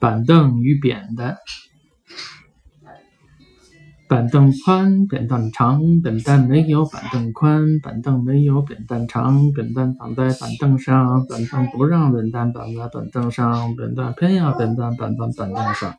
板凳与扁担，板凳宽，扁担长，扁担没有板凳宽，板凳没有扁担长，扁担绑在板凳上，板凳不让扁担绑在板凳上，扁担偏要扁担绑在板凳上。